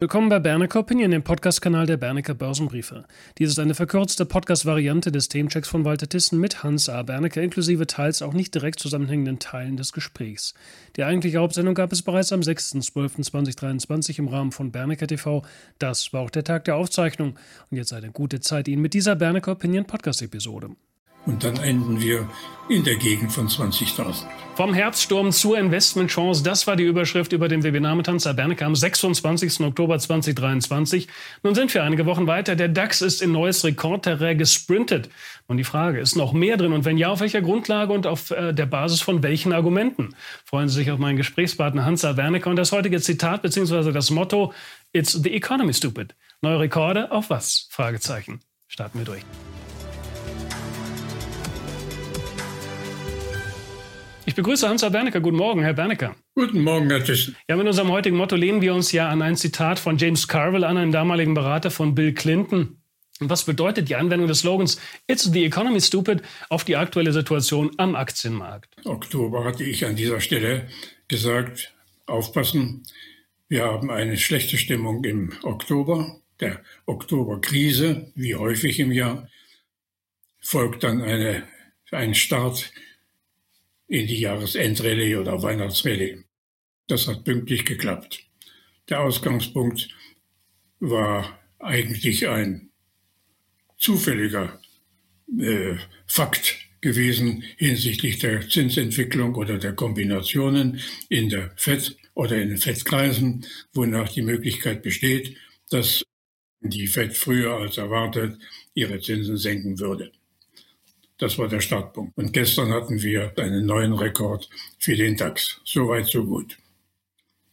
Willkommen bei Bernecker Opinion, dem Podcast-Kanal der Bernecker Börsenbriefe. Dies ist eine verkürzte Podcast-Variante des Themenchecks von Walter Thyssen mit Hans A. Bernecker, inklusive teils auch nicht direkt zusammenhängenden Teilen des Gesprächs. Die eigentliche Hauptsendung gab es bereits am 6.12.2023 im Rahmen von Bernecker TV. Das war auch der Tag der Aufzeichnung. Und jetzt eine gute Zeit Ihnen mit dieser Bernecker Opinion Podcast-Episode. Und dann enden wir in der Gegend von 20.000. Vom Herbststurm zur Investmentchance, das war die Überschrift über dem Webinar mit Hans Bernecke am 26. Oktober 2023. Nun sind wir einige Wochen weiter. Der DAX ist in neues Rekordterrain gesprintet. Und die Frage, ist noch mehr drin? Und wenn ja, auf welcher Grundlage und auf äh, der Basis von welchen Argumenten? Freuen Sie sich auf meinen Gesprächspartner Hans Wernicke und das heutige Zitat bzw. das Motto It's the economy stupid. Neue Rekorde auf was? Fragezeichen. Starten wir durch. Ich begrüße Hans-Herr Bernecker. Guten Morgen, Herr Bernecker. Guten Morgen, Herr Thyssen. Ja, mit unserem heutigen Motto lehnen wir uns ja an ein Zitat von James Carville an, einem damaligen Berater von Bill Clinton. Und was bedeutet die Anwendung des Slogans It's the economy stupid auf die aktuelle Situation am Aktienmarkt? Oktober hatte ich an dieser Stelle gesagt, aufpassen, wir haben eine schlechte Stimmung im Oktober, der Oktoberkrise, wie häufig im Jahr, folgt dann eine, ein Start in die Jahresendrallye oder Weihnachtsrallye. Das hat pünktlich geklappt. Der Ausgangspunkt war eigentlich ein zufälliger äh, Fakt gewesen hinsichtlich der Zinsentwicklung oder der Kombinationen in der FED oder in den FED-Kreisen, wonach die Möglichkeit besteht, dass die FED früher als erwartet ihre Zinsen senken würde. Das war der Startpunkt. Und gestern hatten wir einen neuen Rekord für den DAX. Soweit, so gut.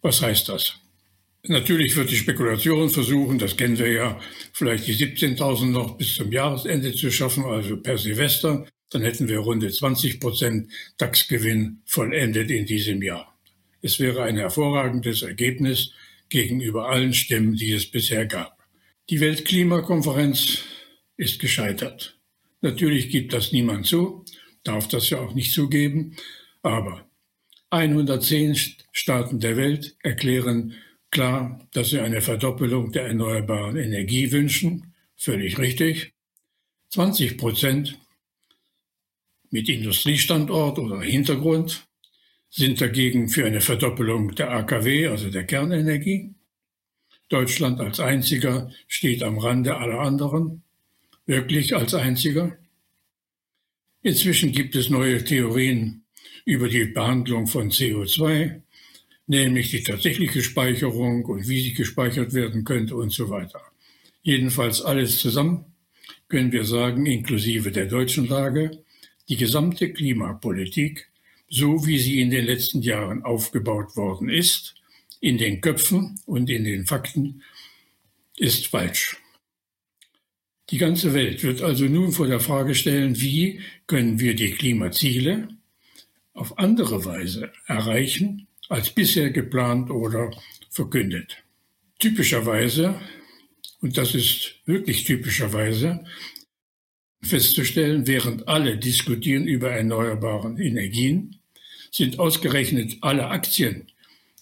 Was heißt das? Natürlich wird die Spekulation versuchen, das kennen wir ja, vielleicht die 17.000 noch bis zum Jahresende zu schaffen, also per Silvester. Dann hätten wir runde 20 Prozent DAX-Gewinn vollendet in diesem Jahr. Es wäre ein hervorragendes Ergebnis gegenüber allen Stimmen, die es bisher gab. Die Weltklimakonferenz ist gescheitert. Natürlich gibt das niemand zu, darf das ja auch nicht zugeben, aber 110 Staaten der Welt erklären klar, dass sie eine Verdoppelung der erneuerbaren Energie wünschen, völlig richtig. 20 Prozent mit Industriestandort oder Hintergrund sind dagegen für eine Verdoppelung der AKW, also der Kernenergie. Deutschland als einziger steht am Rande aller anderen wirklich als einziger. Inzwischen gibt es neue Theorien über die Behandlung von CO2, nämlich die tatsächliche Speicherung und wie sie gespeichert werden könnte und so weiter. Jedenfalls alles zusammen können wir sagen, inklusive der deutschen Lage, die gesamte Klimapolitik, so wie sie in den letzten Jahren aufgebaut worden ist, in den Köpfen und in den Fakten, ist falsch. Die ganze Welt wird also nun vor der Frage stellen, wie können wir die Klimaziele auf andere Weise erreichen als bisher geplant oder verkündet. Typischerweise, und das ist wirklich typischerweise, festzustellen, während alle diskutieren über erneuerbare Energien, sind ausgerechnet alle Aktien,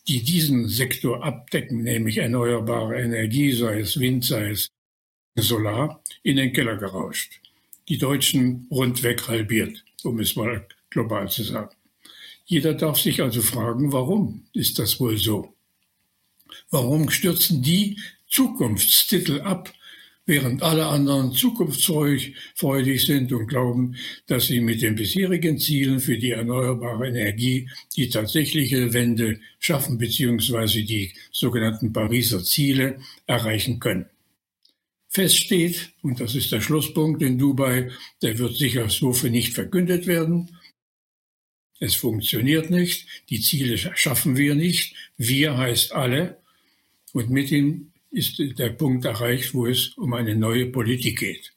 die diesen Sektor abdecken, nämlich erneuerbare Energie, sei es Wind, sei es Solar in den Keller gerauscht. Die Deutschen rundweg halbiert, um es mal global zu sagen. Jeder darf sich also fragen, warum ist das wohl so? Warum stürzen die Zukunftstitel ab, während alle anderen zukunftsfreudig sind und glauben, dass sie mit den bisherigen Zielen für die erneuerbare Energie die tatsächliche Wende schaffen bzw. die sogenannten Pariser Ziele erreichen können. Fest steht, und das ist der Schlusspunkt in Dubai, der wird sicher so für nicht verkündet werden. Es funktioniert nicht, die Ziele schaffen wir nicht, wir heißt alle, und mit ihm ist der Punkt erreicht, wo es um eine neue Politik geht.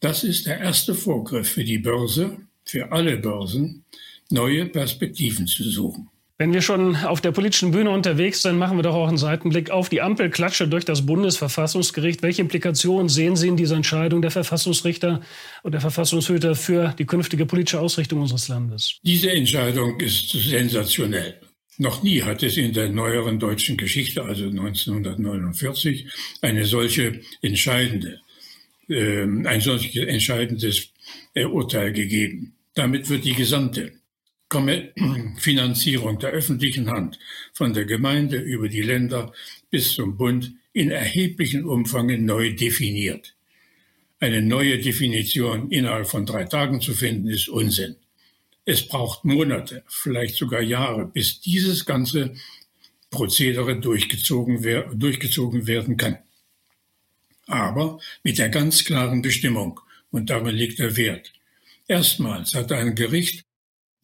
Das ist der erste Vorgriff für die Börse, für alle Börsen, neue Perspektiven zu suchen. Wenn wir schon auf der politischen Bühne unterwegs sind, machen wir doch auch einen Seitenblick auf die Ampelklatsche durch das Bundesverfassungsgericht. Welche Implikationen sehen Sie in dieser Entscheidung der Verfassungsrichter und der Verfassungshüter für die künftige politische Ausrichtung unseres Landes? Diese Entscheidung ist sensationell. Noch nie hat es in der neueren deutschen Geschichte, also 1949, eine solche entscheidende, äh, ein solches entscheidendes äh, Urteil gegeben. Damit wird die gesamte Finanzierung der öffentlichen Hand von der Gemeinde über die Länder bis zum Bund in erheblichem Umfang neu definiert. Eine neue Definition innerhalb von drei Tagen zu finden, ist Unsinn. Es braucht Monate, vielleicht sogar Jahre, bis dieses ganze Prozedere durchgezogen, durchgezogen werden kann. Aber mit der ganz klaren Bestimmung, und darin liegt der Wert. Erstmals hat ein Gericht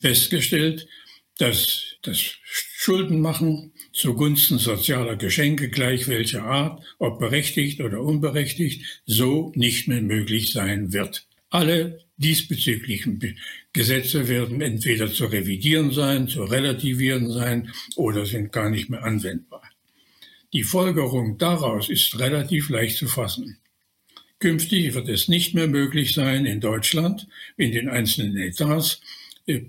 festgestellt, dass das Schuldenmachen zugunsten sozialer Geschenke gleich welcher Art, ob berechtigt oder unberechtigt, so nicht mehr möglich sein wird. Alle diesbezüglichen Gesetze werden entweder zu revidieren sein, zu relativieren sein oder sind gar nicht mehr anwendbar. Die Folgerung daraus ist relativ leicht zu fassen. Künftig wird es nicht mehr möglich sein, in Deutschland, in den einzelnen Etats, äh,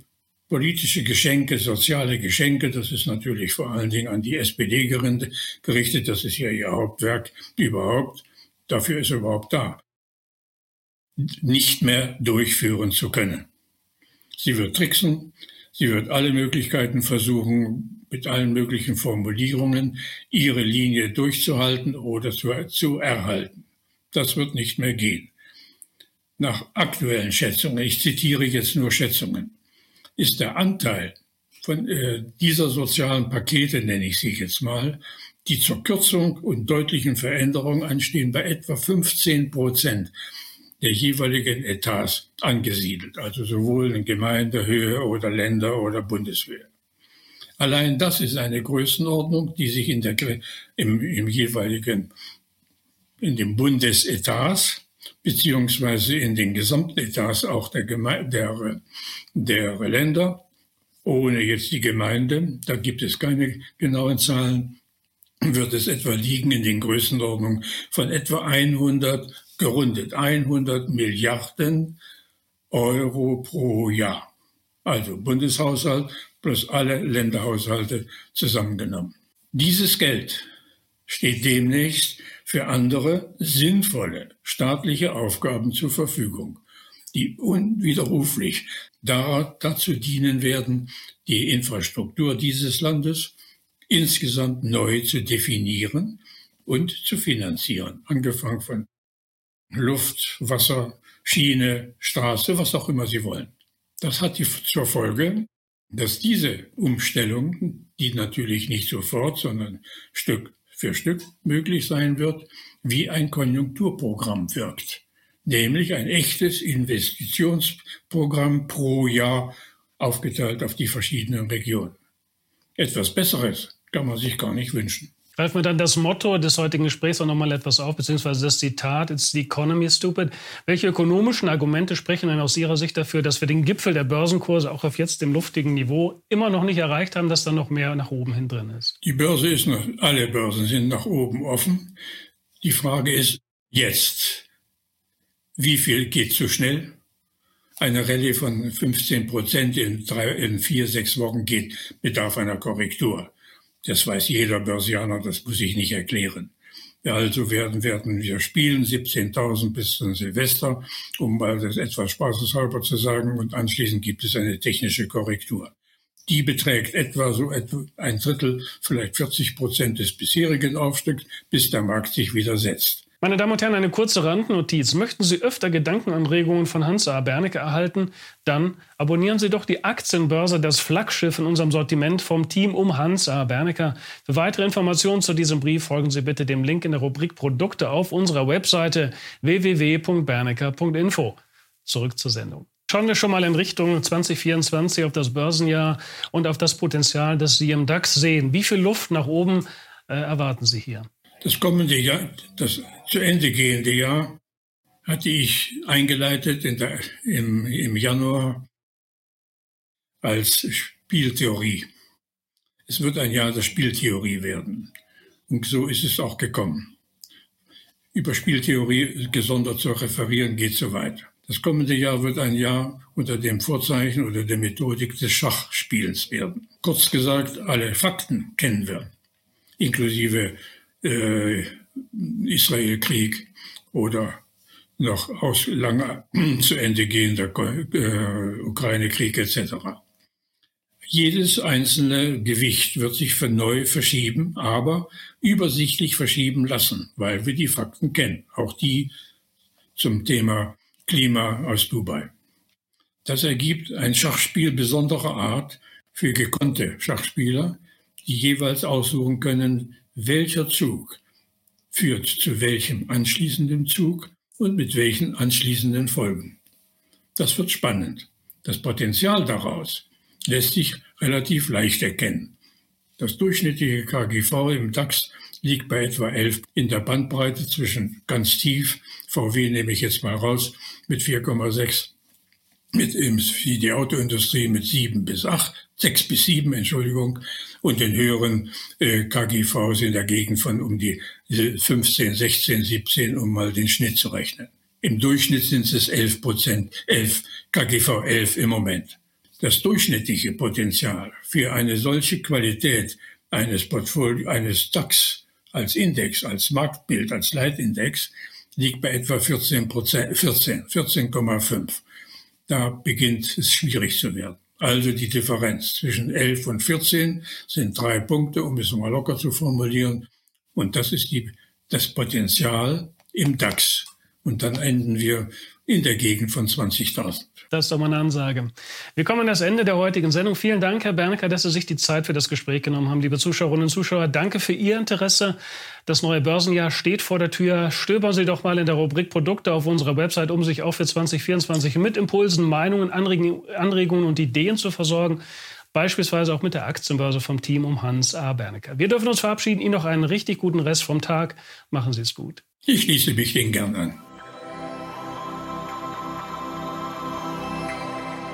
politische Geschenke, soziale Geschenke, das ist natürlich vor allen Dingen an die SPD gerichtet, das ist ja ihr Hauptwerk überhaupt, dafür ist er überhaupt da, nicht mehr durchführen zu können. Sie wird tricksen, sie wird alle Möglichkeiten versuchen, mit allen möglichen Formulierungen ihre Linie durchzuhalten oder zu, zu erhalten. Das wird nicht mehr gehen. Nach aktuellen Schätzungen, ich zitiere jetzt nur Schätzungen, ist der Anteil von äh, dieser sozialen Pakete, nenne ich sie jetzt mal, die zur Kürzung und deutlichen Veränderung anstehen, bei etwa 15 Prozent der jeweiligen Etats angesiedelt, also sowohl in Gemeindehöhe oder Länder oder Bundeswehr. Allein das ist eine Größenordnung, die sich in der, im, im jeweiligen, in dem Bundesetats beziehungsweise in den Gesamtetats auch der, Geme der, der Länder, ohne jetzt die Gemeinde, da gibt es keine genauen Zahlen, wird es etwa liegen in den Größenordnungen von etwa 100, gerundet 100 Milliarden Euro pro Jahr. Also Bundeshaushalt plus alle Länderhaushalte zusammengenommen. Dieses Geld steht demnächst für andere sinnvolle staatliche Aufgaben zur Verfügung, die unwiderruflich dazu dienen werden, die Infrastruktur dieses Landes insgesamt neu zu definieren und zu finanzieren, angefangen von Luft, Wasser, Schiene, Straße, was auch immer Sie wollen. Das hat die, zur Folge, dass diese Umstellung, die natürlich nicht sofort, sondern Stück für Stück möglich sein wird, wie ein Konjunkturprogramm wirkt, nämlich ein echtes Investitionsprogramm pro Jahr aufgeteilt auf die verschiedenen Regionen. Etwas Besseres kann man sich gar nicht wünschen. Greifen wir dann das Motto des heutigen Gesprächs auch nochmal etwas auf, beziehungsweise das Zitat, It's the economy stupid. Welche ökonomischen Argumente sprechen denn aus Ihrer Sicht dafür, dass wir den Gipfel der Börsenkurse auch auf jetzt dem luftigen Niveau immer noch nicht erreicht haben, dass da noch mehr nach oben hin drin ist? Die Börse ist noch, alle Börsen sind nach oben offen. Die Frage ist jetzt, wie viel geht zu schnell? Eine Rallye von 15 Prozent in, drei, in vier, sechs Wochen geht, bedarf einer Korrektur. Das weiß jeder Börsianer, das muss ich nicht erklären. Also werden, werden wir spielen, 17.000 bis zum Silvester, um mal das etwas spaßeshalber zu sagen, und anschließend gibt es eine technische Korrektur. Die beträgt etwa so etwa ein Drittel, vielleicht 40 Prozent des bisherigen Aufstiegs, bis der Markt sich wieder setzt. Meine Damen und Herren, eine kurze Randnotiz. Möchten Sie öfter Gedankenanregungen von Hans A. Bernecke erhalten? Dann abonnieren Sie doch die Aktienbörse, das Flaggschiff in unserem Sortiment vom Team um Hans A. Bernecke. Für weitere Informationen zu diesem Brief folgen Sie bitte dem Link in der Rubrik Produkte auf unserer Webseite www.bernecker.info. Zurück zur Sendung. Schauen wir schon mal in Richtung 2024 auf das Börsenjahr und auf das Potenzial, das Sie im DAX sehen. Wie viel Luft nach oben äh, erwarten Sie hier? Das kommende Jahr, das zu Ende gehende Jahr, hatte ich eingeleitet der, im, im Januar als Spieltheorie. Es wird ein Jahr der Spieltheorie werden. Und so ist es auch gekommen. Über Spieltheorie gesondert zu referieren geht zu weit. Das kommende Jahr wird ein Jahr unter dem Vorzeichen oder der Methodik des Schachspiels werden. Kurz gesagt, alle Fakten kennen wir, inklusive äh, Israelkrieg oder noch aus lange zu Ende gehender äh, Ukraine-Krieg etc. Jedes einzelne Gewicht wird sich für neu verschieben, aber übersichtlich verschieben lassen, weil wir die Fakten kennen, auch die zum Thema Klima aus Dubai. Das ergibt ein Schachspiel besonderer Art für gekonnte Schachspieler, die jeweils aussuchen können, welcher Zug führt zu welchem anschließenden Zug und mit welchen anschließenden Folgen. Das wird spannend. Das Potenzial daraus lässt sich relativ leicht erkennen. Das durchschnittliche KGV im DAX liegt bei etwa 11 in der Bandbreite zwischen ganz tief, VW nehme ich jetzt mal raus, mit 4,6, mit die Autoindustrie mit 7 bis 8, 6 bis 7, Entschuldigung, und den höheren äh, KGVs in der Gegend von um die 15, 16, 17, um mal den Schnitt zu rechnen. Im Durchschnitt sind es 11 Prozent, 11, KGV 11 im Moment. Das durchschnittliche Potenzial für eine solche Qualität eines Portfolio, eines DAX als Index, als Marktbild, als Leitindex liegt bei etwa 14 Prozent, 14, 14,5. Da beginnt es schwierig zu werden. Also die Differenz zwischen 11 und 14 sind drei Punkte, um es mal locker zu formulieren. Und das ist die, das Potenzial im DAX. Und dann enden wir in der Gegend von 20.000. Das ist doch mal eine Ansage. Wir kommen an das Ende der heutigen Sendung. Vielen Dank, Herr Bernecker, dass Sie sich die Zeit für das Gespräch genommen haben. Liebe Zuschauerinnen und Zuschauer, danke für Ihr Interesse. Das neue Börsenjahr steht vor der Tür. Stöbern Sie doch mal in der Rubrik Produkte auf unserer Website, um sich auch für 2024 mit Impulsen, Meinungen, Anregungen und Ideen zu versorgen beispielsweise auch mit der Aktienbörse vom Team um Hans A. Bernecker. Wir dürfen uns verabschieden. Ihnen noch einen richtig guten Rest vom Tag. Machen Sie es gut. Ich schließe mich den gern an.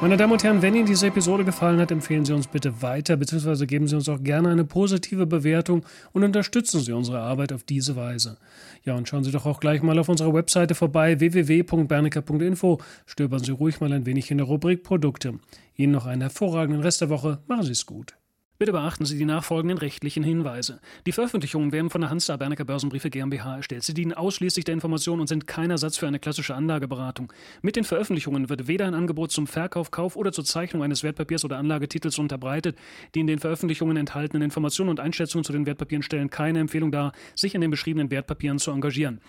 Meine Damen und Herren, wenn Ihnen diese Episode gefallen hat, empfehlen Sie uns bitte weiter, beziehungsweise geben Sie uns auch gerne eine positive Bewertung und unterstützen Sie unsere Arbeit auf diese Weise. Ja, und schauen Sie doch auch gleich mal auf unserer Webseite vorbei, www.bernecker.info. Stöbern Sie ruhig mal ein wenig in der Rubrik Produkte. Ihnen noch einen hervorragenden Rest der Woche. Machen Sie es gut. Bitte beachten Sie die nachfolgenden rechtlichen Hinweise. Die Veröffentlichungen werden von der Hans Bernecker Börsenbriefe GmbH erstellt. Sie dienen ausschließlich der Information und sind kein Ersatz für eine klassische Anlageberatung. Mit den Veröffentlichungen wird weder ein Angebot zum Verkauf, Kauf oder zur Zeichnung eines Wertpapiers oder Anlagetitels unterbreitet. Die in den Veröffentlichungen enthaltenen Informationen und Einschätzungen zu den Wertpapieren stellen keine Empfehlung dar, sich in den beschriebenen Wertpapieren zu engagieren.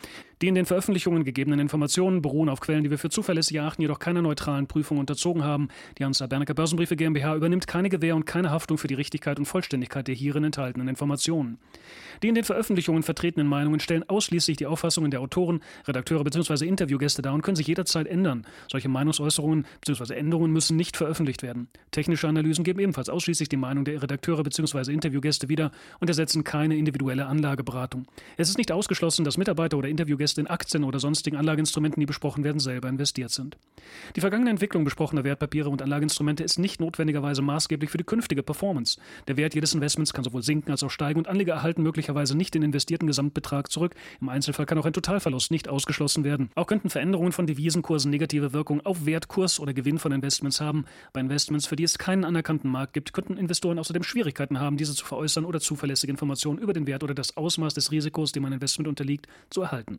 Die in den Veröffentlichungen gegebenen Informationen beruhen auf Quellen, die wir für zuverlässig erachten, jedoch keiner neutralen Prüfung unterzogen haben. Die Hans Bernecker Börsenbriefe GmbH übernimmt keine Gewähr und keine Haftung für die Richtigkeit Richtigkeit und Vollständigkeit der hierin enthaltenen Informationen. Die in den Veröffentlichungen vertretenen Meinungen stellen ausschließlich die Auffassungen der Autoren, Redakteure bzw. Interviewgäste dar und können sich jederzeit ändern. Solche Meinungsäußerungen bzw. Änderungen müssen nicht veröffentlicht werden. Technische Analysen geben ebenfalls ausschließlich die Meinung der Redakteure bzw. Interviewgäste wieder und ersetzen keine individuelle Anlageberatung. Es ist nicht ausgeschlossen, dass Mitarbeiter oder Interviewgäste in Aktien oder sonstigen Anlageinstrumenten, die besprochen werden, selber investiert sind. Die vergangene Entwicklung besprochener Wertpapiere und Anlageinstrumente ist nicht notwendigerweise maßgeblich für die künftige Performance. Der Wert jedes Investments kann sowohl sinken als auch steigen und Anleger erhalten möglicherweise nicht den investierten Gesamtbetrag zurück. Im Einzelfall kann auch ein Totalverlust nicht ausgeschlossen werden. Auch könnten Veränderungen von Devisenkursen negative Wirkung auf Wertkurs oder Gewinn von Investments haben. Bei Investments, für die es keinen anerkannten Markt gibt, könnten Investoren außerdem Schwierigkeiten haben, diese zu veräußern oder zuverlässige Informationen über den Wert oder das Ausmaß des Risikos, dem ein Investment unterliegt, zu erhalten.